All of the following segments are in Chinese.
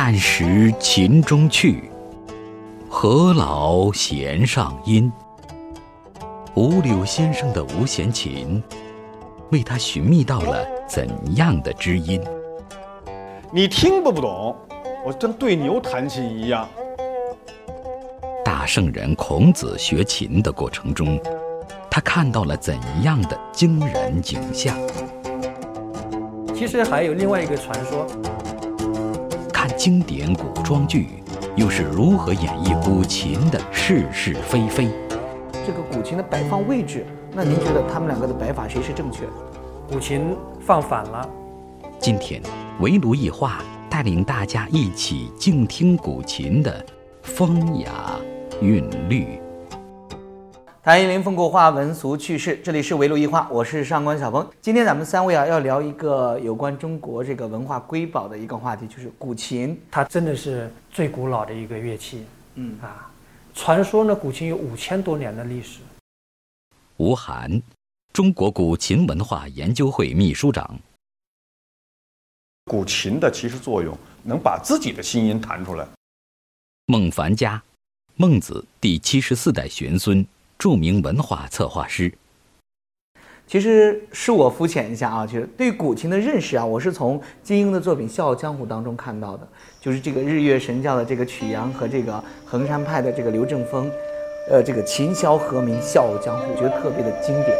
但识琴中趣，何劳弦上音？五柳先生的无弦琴，为他寻觅到了怎样的知音？你听不不懂，我跟对牛弹琴一样。大圣人孔子学琴的过程中，他看到了怎样的惊人景象？其实还有另外一个传说。看经典古装剧，又是如何演绎古琴的是是非非？这个古琴的摆放位置，那您觉得他们两个的摆法谁是正确的？古琴放反了。今天围炉一画带领大家一起静听古琴的风雅韵律。谈一林风骨画文俗趣事，这里是围炉一话，我是上官小峰。今天咱们三位啊要聊一个有关中国这个文化瑰宝的一个话题，就是古琴。它真的是最古老的一个乐器。嗯啊，传说呢，古琴有五千多年的历史。吴晗，中国古琴文化研究会秘书长。古琴的其实作用，能把自己的心音弹出来。孟凡家，孟子第七十四代玄孙。著名文化策划师，其实恕我肤浅一下啊，就是对古琴的认识啊，我是从金庸的作品《笑傲江湖》当中看到的，就是这个日月神教的这个曲阳和这个衡山派的这个刘正风，呃，这个琴箫和鸣《笑傲江湖》，觉得特别的经典。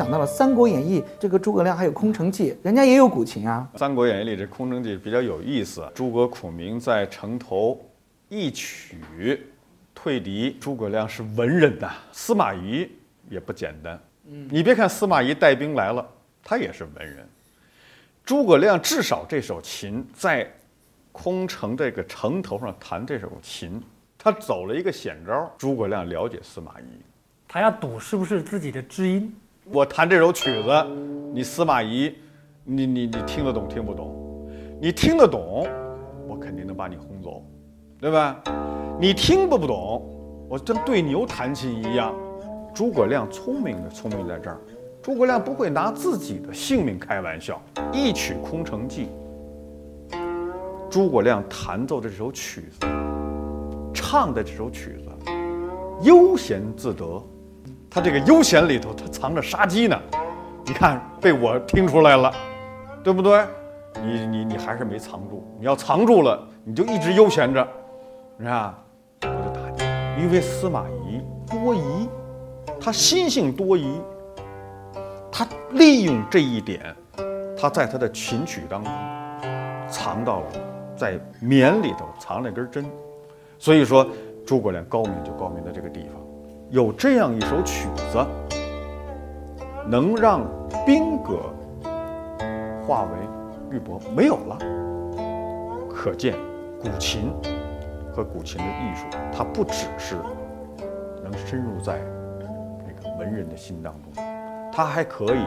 想到了《三国演义》，这个诸葛亮还有空城计，人家也有古琴啊。《三国演义》里这空城计比较有意思，诸葛孔明在城头一曲退敌，诸葛亮是文人呐，司马懿也不简单。嗯，你别看司马懿带兵来了，他也是文人。诸葛亮至少这首琴在空城这个城头上弹这首琴，他走了一个险招。诸葛亮了解司马懿，他要赌是不是自己的知音。我弹这首曲子，你司马懿，你你你听得懂听不懂？你听得懂，我肯定能把你轰走，对吧？你听不不懂，我跟对牛弹琴一样。诸葛亮聪明的聪明在这儿，诸葛亮不会拿自己的性命开玩笑。一曲《空城计》，诸葛亮弹奏的这首曲子，唱的这首曲子，悠闲自得。他这个悠闲里头，他藏着杀机呢。你看，被我听出来了，对不对？你你你还是没藏住。你要藏住了，你就一直悠闲着，是吧？我就打你。因为司马懿多疑，他心性多疑，他利用这一点，他在他的琴曲当中藏到了，在棉里头藏了根针。所以说，诸葛亮高明就高明在这个地方。有这样一首曲子，能让兵戈化为玉帛，没有了。可见古琴和古琴的艺术，它不只是能深入在那个文人的心当中，它还可以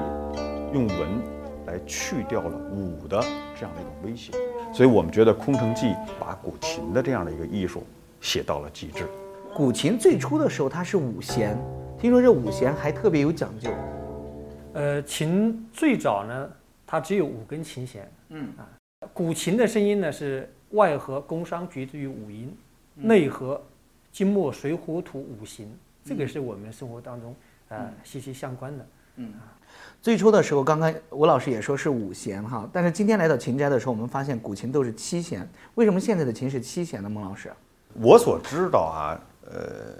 用文来去掉了武的这样的一种威胁。所以我们觉得《空城计》把古琴的这样的一个艺术写到了极致。古琴最初的时候，它是五弦，听说这五弦还特别有讲究。呃，琴最早呢，它只有五根琴弦。嗯啊，古琴的声音呢是外合宫商角徵羽五音，内合金木水火土五行，这个是我们生活当中呃息息相关的。嗯啊，最初的时候，刚刚吴老师也说是五弦哈，但是今天来到琴斋的时候，我们发现古琴都是七弦。为什么现在的琴是七弦呢？孟老师，我所知道啊。呃，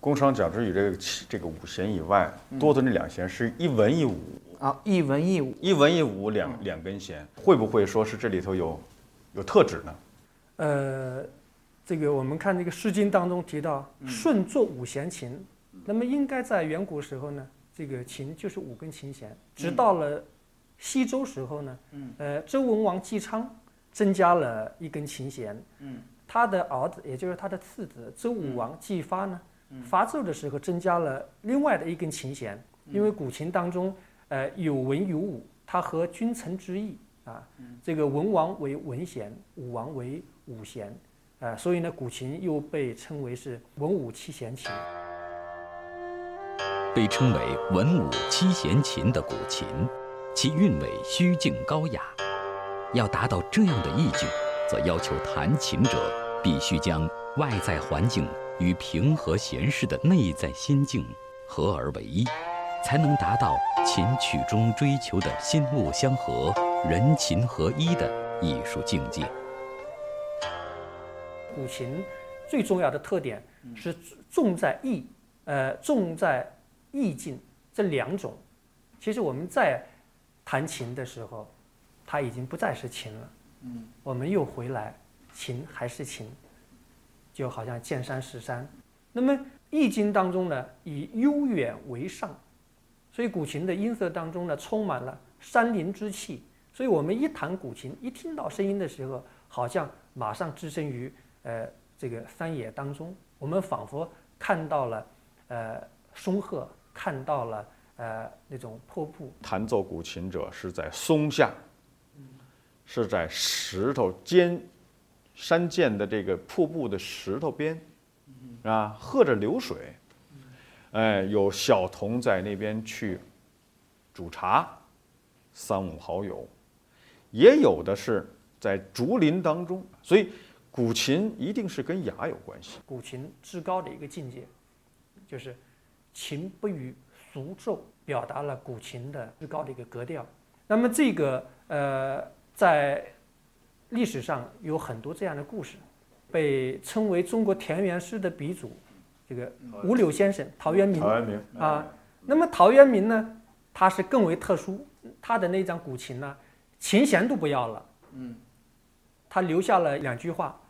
工商角徵羽这个这个五弦以外，多的那两弦是一文一武啊，一文一武，一文一武两两根弦，会不会说是这里头有有特指呢？呃，这个我们看这个《诗经》当中提到“舜作五弦琴”，那么应该在远古时候呢，这个琴就是五根琴弦，直到了西周时候呢，呃，周文王姬昌增加了一根琴弦。他的儿子，也就是他的次子周武王姬发呢，伐纣的时候增加了另外的一根琴弦，因为古琴当中，呃，有文有武，它合君臣之意啊。这个文王为文弦，武王为武弦，啊，所以呢，古琴又被称为是文武七弦琴。被称为文武七弦琴的古琴，其韵味虚静高雅。要达到这样的意境，则要求弹琴者必须将外在环境与平和闲适的内在心境合而为一，才能达到琴曲中追求的心物相合、人琴合一的艺术境界。古琴最重要的特点是重在意，呃，重在意境这两种。其实我们在弹琴的时候。它已经不再是琴了，嗯，我们又回来，琴还是琴，就好像见山是山。那么《易经》当中呢，以悠远为上，所以古琴的音色当中呢，充满了山林之气。所以我们一弹古琴，一听到声音的时候，好像马上置身于呃这个山野当中，我们仿佛看到了呃松鹤，看到了呃那种瀑布。弹奏古琴者是在松下。是在石头尖山涧的这个瀑布的石头边，啊，喝着流水，哎，有小童在那边去煮茶，三五好友，也有的是在竹林当中，所以古琴一定是跟雅有关系。古琴至高的一个境界，就是琴不与俗奏，表达了古琴的至高的一个格调。那么这个呃。在历史上有很多这样的故事，被称为中国田园诗的鼻祖，这个五柳先生陶渊明。陶渊明啊，那么陶渊明呢，他是更为特殊，他的那张古琴呢，琴弦都不要了，嗯，他留下了两句话：“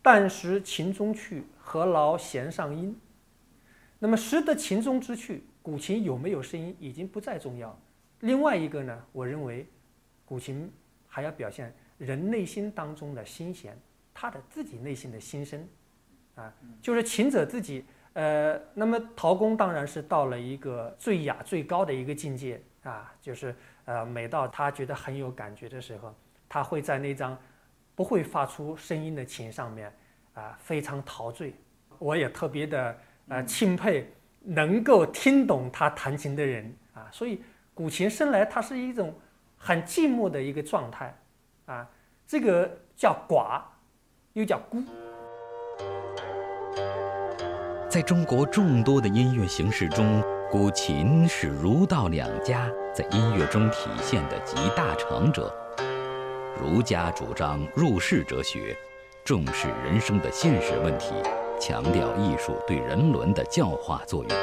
但识琴中趣，何劳弦上音。”那么识得琴中之趣，古琴有没有声音已经不再重要。另外一个呢，我认为古琴。还要表现人内心当中的心弦，他的自己内心的心声，啊，就是琴者自己。呃，那么陶公当然是到了一个最雅最高的一个境界啊，就是呃，每到他觉得很有感觉的时候，他会在那张不会发出声音的琴上面啊，非常陶醉。我也特别的呃钦佩能够听懂他弹琴的人啊，所以古琴生来它是一种。很寂寞的一个状态，啊，这个叫寡，又叫孤。在中国众多的音乐形式中，古琴是儒道两家在音乐中体现的集大成者。儒家主张入世哲学，重视人生的现实问题，强调艺术对人伦的教化作用。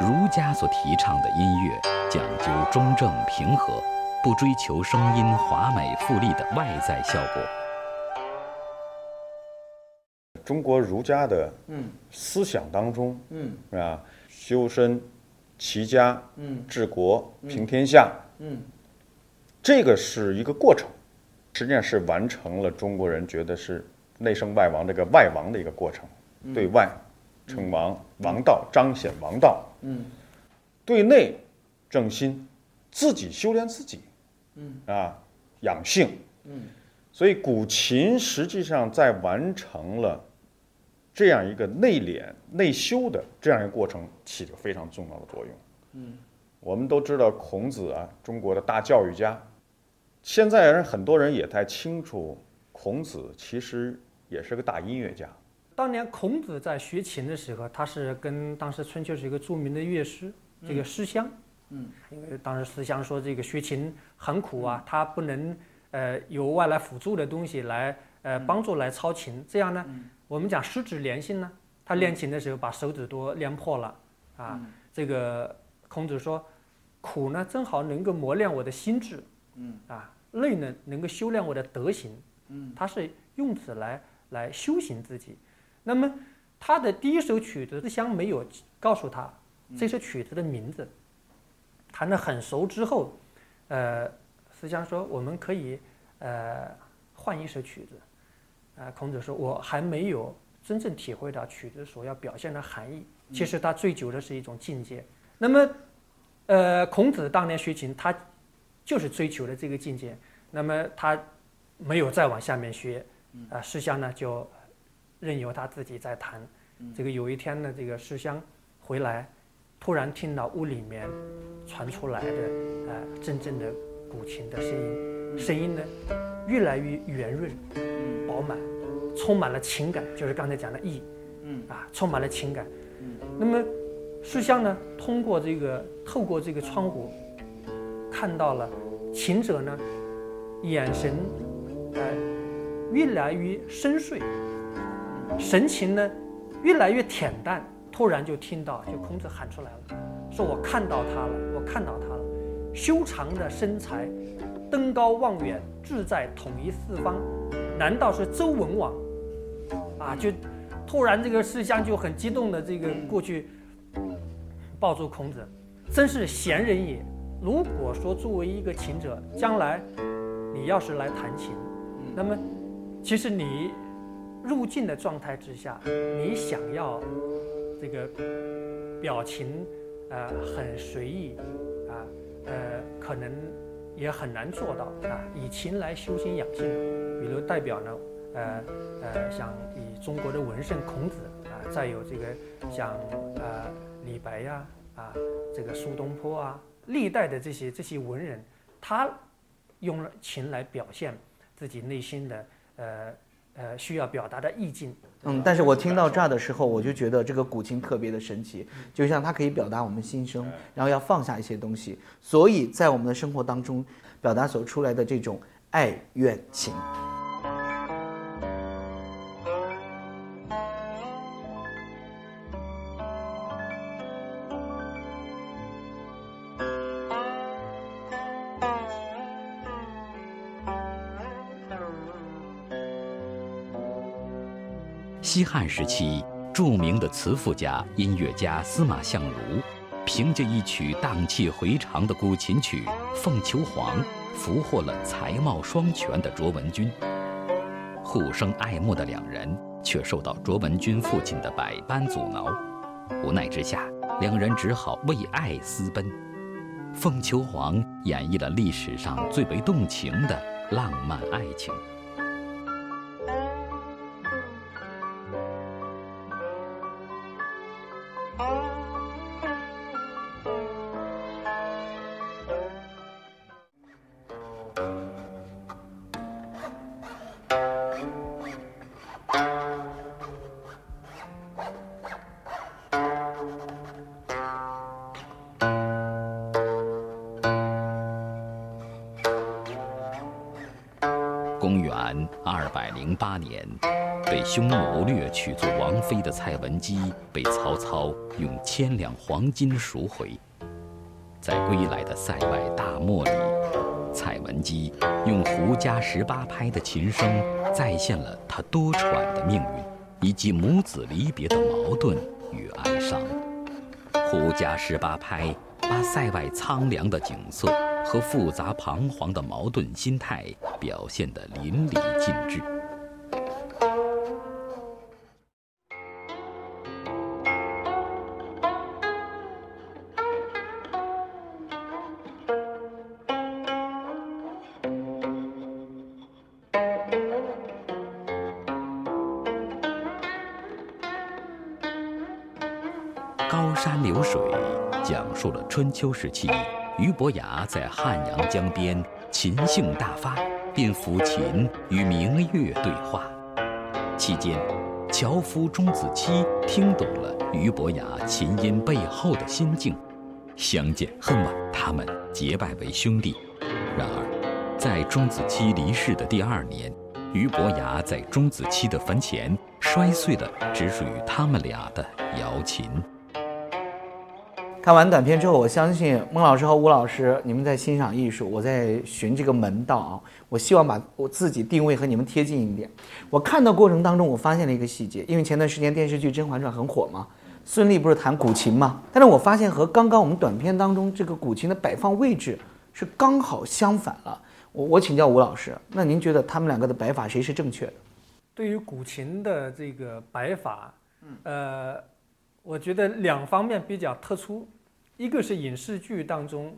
儒家所提倡的音乐讲究中正平和。不追求声音华美富丽的外在效果。中国儒家的思想当中，啊，修身、齐家、治国、平天下，这个是一个过程，实际上是完成了中国人觉得是内圣外王这个外王的一个过程。对外称王，王道彰显王道；对内正心，自己修炼自己。嗯啊，养性，嗯，所以古琴实际上在完成了这样一个内敛、内修的这样一个过程，起着非常重要的作用。嗯，我们都知道孔子啊，中国的大教育家。现在人很多人也太清楚，孔子其实也是个大音乐家。当年孔子在学琴的时候，他是跟当时春秋是一个著名的乐师，这个师襄。嗯，因为当时思想说这个学琴很苦啊，他不能呃由外来辅助的东西来呃帮助来操琴，这样呢，我们讲十指连心呢，他练琴的时候把手指都练破了啊。这个孔子说，苦呢正好能够磨练我的心智，嗯。啊，累呢能够修炼我的德行，嗯，他是用此来来修行自己。那么他的第一首曲子，思乡没有告诉他这首曲子的名字。弹得很熟之后，呃，思想说我们可以呃换一首曲子，呃，孔子说我还没有真正体会到曲子所要表现的含义。其实他追求的是一种境界。那么，呃，孔子当年学琴，他就是追求的这个境界。那么他没有再往下面学，啊，师香呢就任由他自己在弹。这个有一天呢，这个师襄回来，突然听到屋里面传出来的呃阵阵的古琴的声音，声音呢越来越圆润、饱满，充满了情感，就是刚才讲的意，嗯。啊，充满了情感。那么书香呢，通过这个透过这个窗户，看到了琴者呢眼神呃越来越深邃，神情呢。越来越恬淡，突然就听到，就孔子喊出来了，说我看到他了，我看到他了，修长的身材，登高望远，志在统一四方，难道是周文王？啊，就突然这个世相就很激动的这个过去抱住孔子，真是贤人也。如果说作为一个琴者，将来你要是来弹琴，那么其实你。入境的状态之下，你想要这个表情呃很随意啊呃可能也很难做到啊。以琴来修心养性，比如代表呢呃呃像以中国的文圣孔子啊，再有这个像呃李白呀啊这个苏东坡啊，历代的这些这些文人，他用了琴来表现自己内心的呃。呃，需要表达的意境。嗯，但是我听到这儿的时候，我就觉得这个古琴特别的神奇，就像它可以表达我们心声，然后要放下一些东西，所以在我们的生活当中，表达所出来的这种爱怨情。西汉时期，著名的词赋家、音乐家司马相如，凭借一曲荡气回肠的古琴曲《凤求凰》，俘获了才貌双全的卓文君。互生爱慕的两人，却受到卓文君父亲的百般阻挠，无奈之下，两人只好为爱私奔。《凤求凰》演绎了历史上最为动情的浪漫爱情。匈奴掠取做王妃的蔡文姬，被曹操用千两黄金赎回。在归来的塞外大漠里，蔡文姬用胡笳十八拍的琴声，再现了她多舛的命运，以及母子离别的矛盾与哀伤。胡笳十八拍把塞外苍凉的景色和复杂彷徨的矛盾心态表现得淋漓尽致。秋时期，俞伯牙在汉阳江边琴性大发，便抚琴与明月对话。期间，樵夫钟子期听懂了俞伯牙琴音背后的心境，相见恨晚，他们结拜为兄弟。然而，在钟子期离世的第二年，俞伯牙在钟子期的坟前摔碎了只属于他们俩的瑶琴。看完短片之后，我相信孟老师和吴老师，你们在欣赏艺术，我在寻这个门道啊。我希望把我自己定位和你们贴近一点。我看的过程当中，我发现了一个细节，因为前段时间电视剧《甄嬛传》很火嘛，孙俪不是弹古琴嘛？但是我发现和刚刚我们短片当中这个古琴的摆放位置是刚好相反了。我我请教吴老师，那您觉得他们两个的摆法谁是正确的？对于古琴的这个摆法，呃，我觉得两方面比较特殊，一个是影视剧当中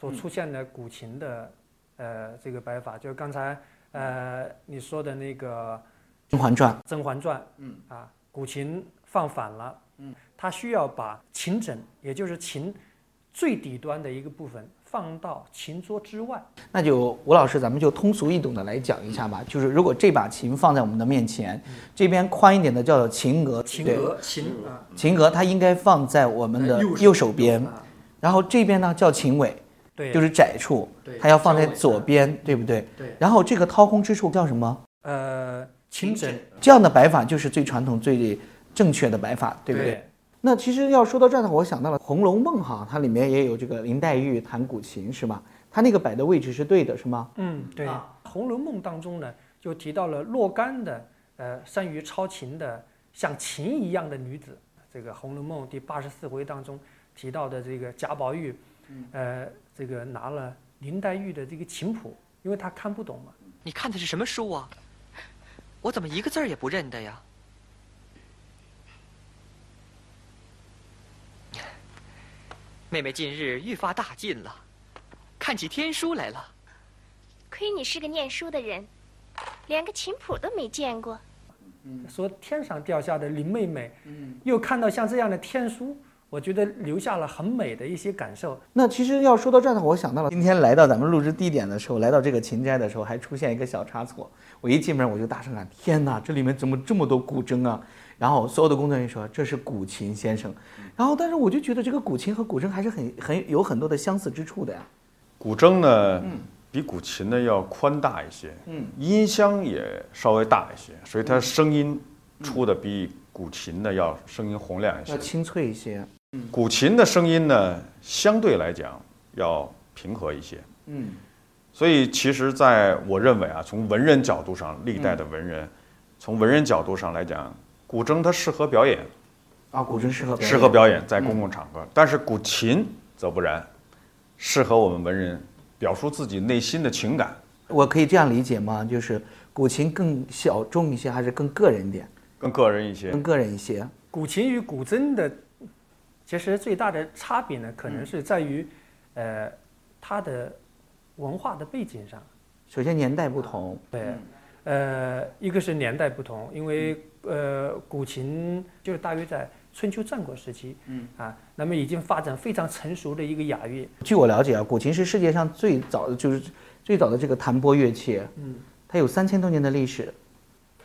所出现的古琴的呃这个摆法，就是刚才呃你说的那个《甄嬛传》《甄嬛传》，嗯。啊，古琴放反了，嗯，它需要把琴枕，也就是琴最底端的一个部分放到琴桌之外，那就吴老师，咱们就通俗易懂的来讲一下吧。就是如果这把琴放在我们的面前，这边宽一点的叫做琴额，对琴格琴啊，琴额它应该放在我们的右手边，啊然后这边呢叫琴尾，对，就是窄处，它要放在左边，对不对？对，然后这个掏空之处叫什么？呃，琴枕，这样的摆法就是最传统、最正确的摆法，对不对？那其实要说到这儿的话，我想到了《红楼梦》哈，它里面也有这个林黛玉弹古琴，是吗？它那个摆的位置是对的，是吗？嗯，对，红楼梦》当中呢，就提到了若干的呃善于操琴的像琴一样的女子。这个《红楼梦》第八十四回当中提到的这个贾宝玉，呃，这个拿了林黛玉的这个琴谱，因为他看不懂嘛，你看的是什么书啊？我怎么一个字儿也不认得呀？妹妹近日愈发大进了，看起天书来了。亏你是个念书的人，连个琴谱都没见过。说天上掉下的林妹妹，又看到像这样的天书，我觉得留下了很美的一些感受。那其实要说到这儿的话，我想到了今天来到咱们录制地点的时候，来到这个琴斋的时候，还出现一个小差错。我一进门我就大声喊：“天哪，这里面怎么这么多古筝啊？”然后所有的工作人员说：“这是古琴先生。”然后，但是我就觉得这个古琴和古筝还是很很有很多的相似之处的呀。古筝呢，比古琴呢要宽大一些，嗯，音箱也稍微大一些，所以它声音出的比古琴呢要声音洪亮一些要。清脆一些。古琴的声音呢，相对来讲要平和一些。嗯，所以其实，在我认为啊，从文人角度上，历代的文人，从文人角度上来讲，古筝它适合表演，啊，古筝适合表演适合表演在公共场合，但是古琴则不然，适合我们文人表述自己内心的情感。我可以这样理解吗？就是古琴更小众一些，还是更个人一点？更个人一些更，个人一些。古琴与古筝的其实最大的差别呢，可能是在于，呃，它的文化的背景上。首先年代不同，对，呃，一个是年代不同，因为呃，古琴就是大约在春秋战国时期，嗯。啊，那么已经发展非常成熟的一个雅乐，据我了解啊，古琴是世界上最早的，就是最早的这个弹拨乐器，嗯，它有三千多年的历史，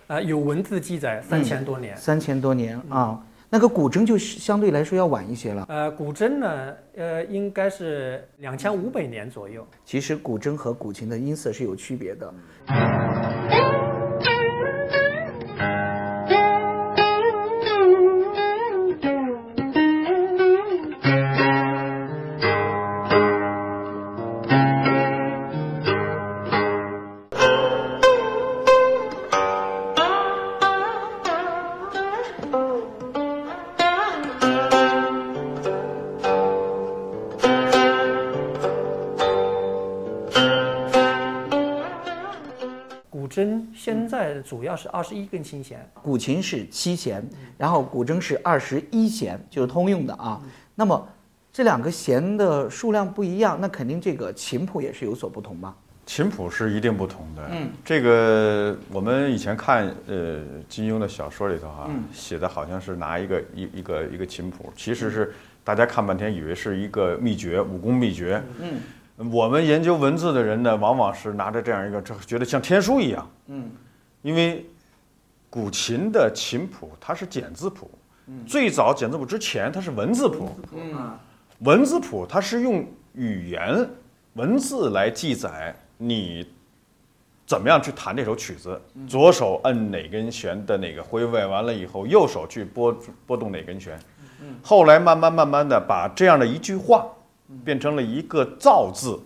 啊，有文字记载三千多年。三千多年啊。那个古筝就相对来说要晚一些了。呃，古筝呢，呃，应该是两千五百年左右。其实古筝和古琴的音色是有区别的。古主要是二十一根琴弦，古琴是七弦，然后古筝是二十一弦，就是通用的啊。那么这两个弦的数量不一样，那肯定这个琴谱也是有所不同吧？琴谱是一定不同的。嗯，这个我们以前看呃金庸的小说里头哈、嗯写的好像是拿一个一一个一个琴谱，其实是大家看半天以为是一个秘诀，武功秘诀。嗯我们研究文字的人呢，往往是拿着这样一个，这觉得像天书一样。嗯，因为古琴的琴谱它是简字谱，嗯。最早简字谱之前它是文字谱。嗯，文字谱它是用语言文字来记载你怎么样去弹这首曲子，左手摁哪根弦的哪个徽位，完了以后右手去拨拨动哪根弦。后来慢慢慢慢的把这样的一句话变成了一个造字，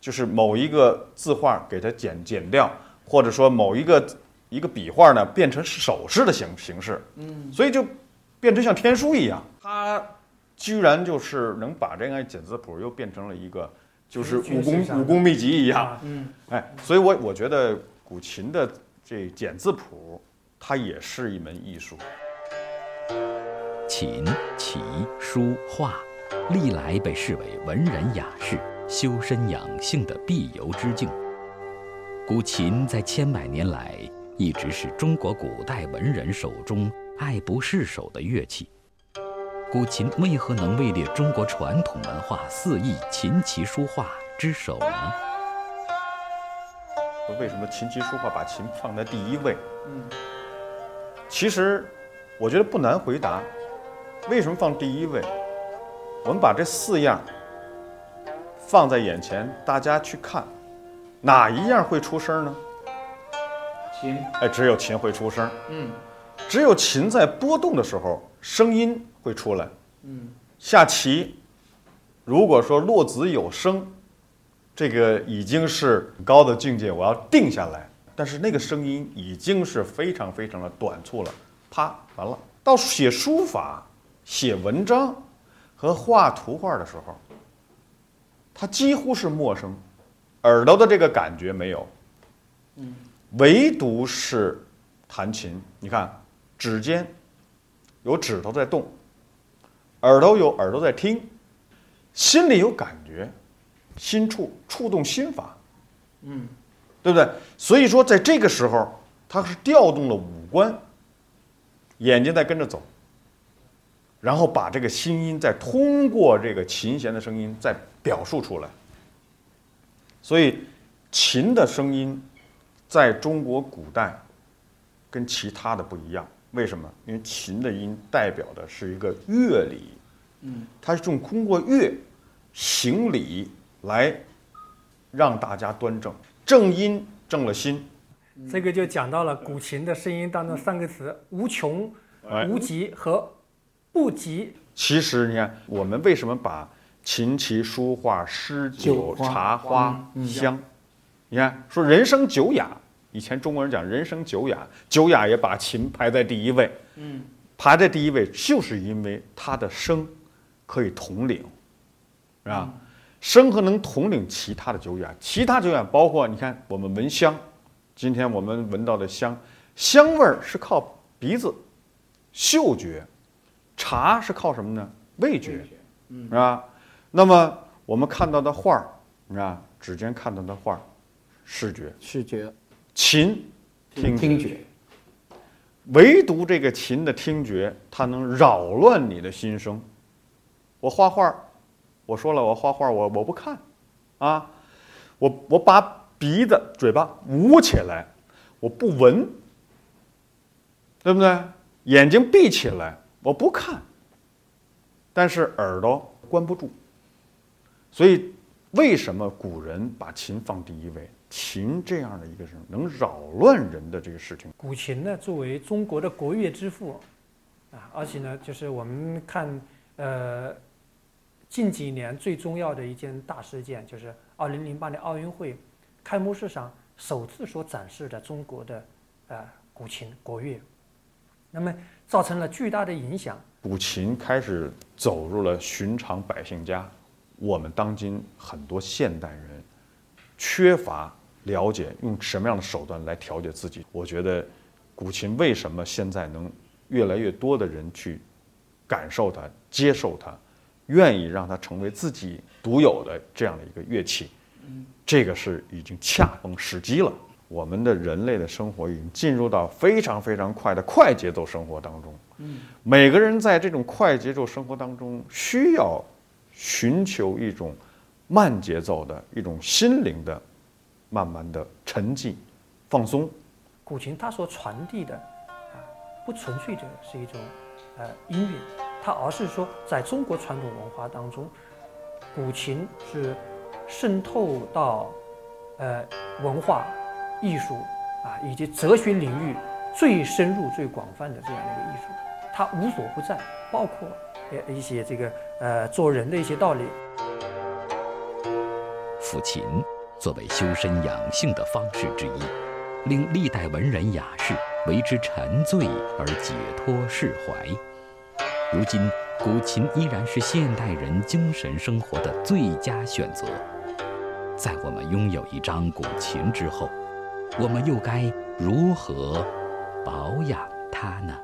就是某一个字画给它剪剪掉，或者说某一个一个笔画呢变成手势的形形式，嗯。所以就变成像天书一样，它居然就是能把这个简字谱又变成了一个就是武功武功秘籍一样，嗯。哎，所以我我觉得古琴的这简字谱，它也是一门艺术。琴、棋、书画，历来被视为文人雅士修身养性的必由之境。古琴在千百年来一直是中国古代文人手中爱不释手的乐器。古琴为何能位列中国传统文化四艺琴棋书画之首呢？为什么琴棋书画把琴放在第一位？嗯，其实我觉得不难回答。为什么放第一位？我们把这四样放在眼前，大家去看，哪一样会出声呢？琴，哎，只有琴会出声。嗯，只有琴在波动的时候，声音会出来。嗯，下棋，如果说落子有声，这个已经是很高的境界，我要定下来。但是那个声音已经是非常非常的短促了，啪，完了。到写书法、写文章和画图画的时候，它几乎是陌生，耳朵的这个感觉没有。嗯，唯独是弹琴，你看指尖有指头在动，耳朵有耳朵在听，心里有感觉，心触触动心法，嗯，对不对？所以说，在这个时候，它是调动了五官，眼睛在跟着走，然后把这个心音再通过这个琴弦的声音再表述出来。所以，琴的声音在中国古代跟其他的不一样。为什么？因为琴的音代表的是一个乐理，嗯，它是用通过乐行礼来让大家端正，正音正了心。这个就讲到了古琴的声音当中三个词：无穷、哎无极和不极。其实你看，我们为什么把琴棋书画诗酒茶花嗯香？你看说人生九雅，以前中国人讲人生九雅，九雅也把琴排在第一位。嗯，排在第一位，就是因为它的声可以统领，是吧？声和能统领其他的九雅，其他九雅包括你看我们闻香，今天我们闻到的香，香味儿是靠鼻子、嗅觉，茶是靠什么呢？味觉，是吧？那么我们看到的画儿，你看？指尖看到的画儿，视觉，视觉、琴，听觉听觉，唯独这个琴的听觉，它能扰乱你的心声。我画画，我说了，我画画，我我不看，啊，我我把鼻子、嘴巴捂起来，我不闻，对不对？眼睛闭起来，我不看，但是耳朵关不住。所以，为什么古人把琴放第一位？琴这样的一个人，能扰乱人的这个事情。古琴呢，作为中国的国乐之父，啊，而且呢，就是我们看，呃，近几年最重要的一件大事件，就是二零零八年奥运会开幕式上首次所展示的中国的呃古琴国乐，那么造成了巨大的影响。古琴开始走入了寻常百姓家。我们当今很多现代人缺乏了解用什么样的手段来调节自己。我觉得古琴为什么现在能越来越多的人去感受它、接受它，愿意让它成为自己独有的这样的一个乐器，这个是已经恰逢时机了。我们的人类的生活已经进入到非常非常快的快节奏生活当中。每个人在这种快节奏生活当中，需要寻求一种慢节奏的一种心灵的慢慢的沉寂、放松。古琴它所传递的啊，不纯粹的是一种呃音乐，它而是说在中国传统文化当中，古琴是渗透到呃文化、艺术啊以及哲学领域最深入、最广泛的这样的一个艺术，它无所不在，包括呃一些这个呃做人的一些道理。抚琴作为修身养性的方式之一，令历代文人雅士为之沉醉而解脱释怀。如今，古琴依然是现代人精神生活的最佳选择。在我们拥有一张古琴之后，我们又该如何保养它呢？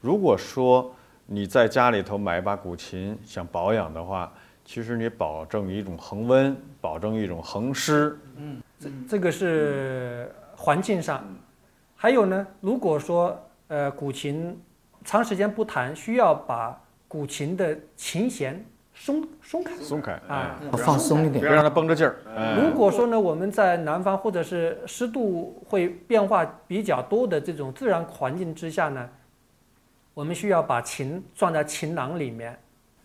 如果说你在家里头买一把古琴想保养的话，其实你保证一种恒温，保证一种恒湿。嗯这这个是环境上，还有呢，如果说呃古琴长时间不弹，需要把古琴的琴弦松松开松开，啊哎，放松一点别。让它绷着劲儿。哎如果说呢，我们在南方或者是湿度会变化比较多的这种自然环境之下呢，我们需要把琴装在琴囊里面，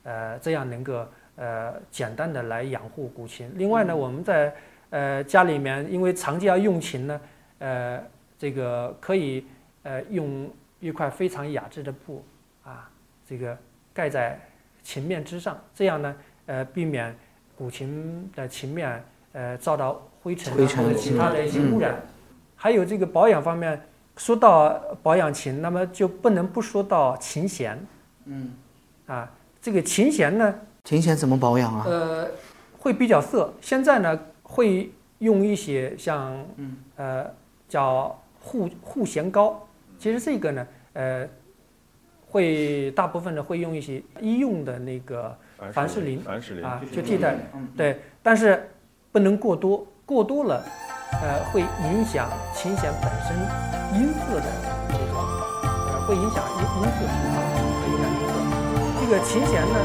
呃，这样能够呃简单的来养护古琴。另外呢，我们在呃家里面，因为长期要用琴呢，呃，这个可以呃用一块非常雅致的布啊，这个盖在琴面之上，这样呢，呃，避免古琴的琴面呃遭到灰尘、啊、灰尘或者其他的一些污染。还有这个保养方面，说到保养琴，那么就不能不说到琴弦。嗯，啊，这个琴弦呢，琴弦怎么保养啊？呃，会比较涩。现在呢，会用一些像呃叫护护弦膏。其实这个呢，呃，会大部分呢会用一些医用的那个凡士林凡士林啊，就替代。对，但是不能过多，过多了，呃，会影响琴弦本身音色的这个，呃，会影响音音色平衡，会影响音色。这个琴弦呢，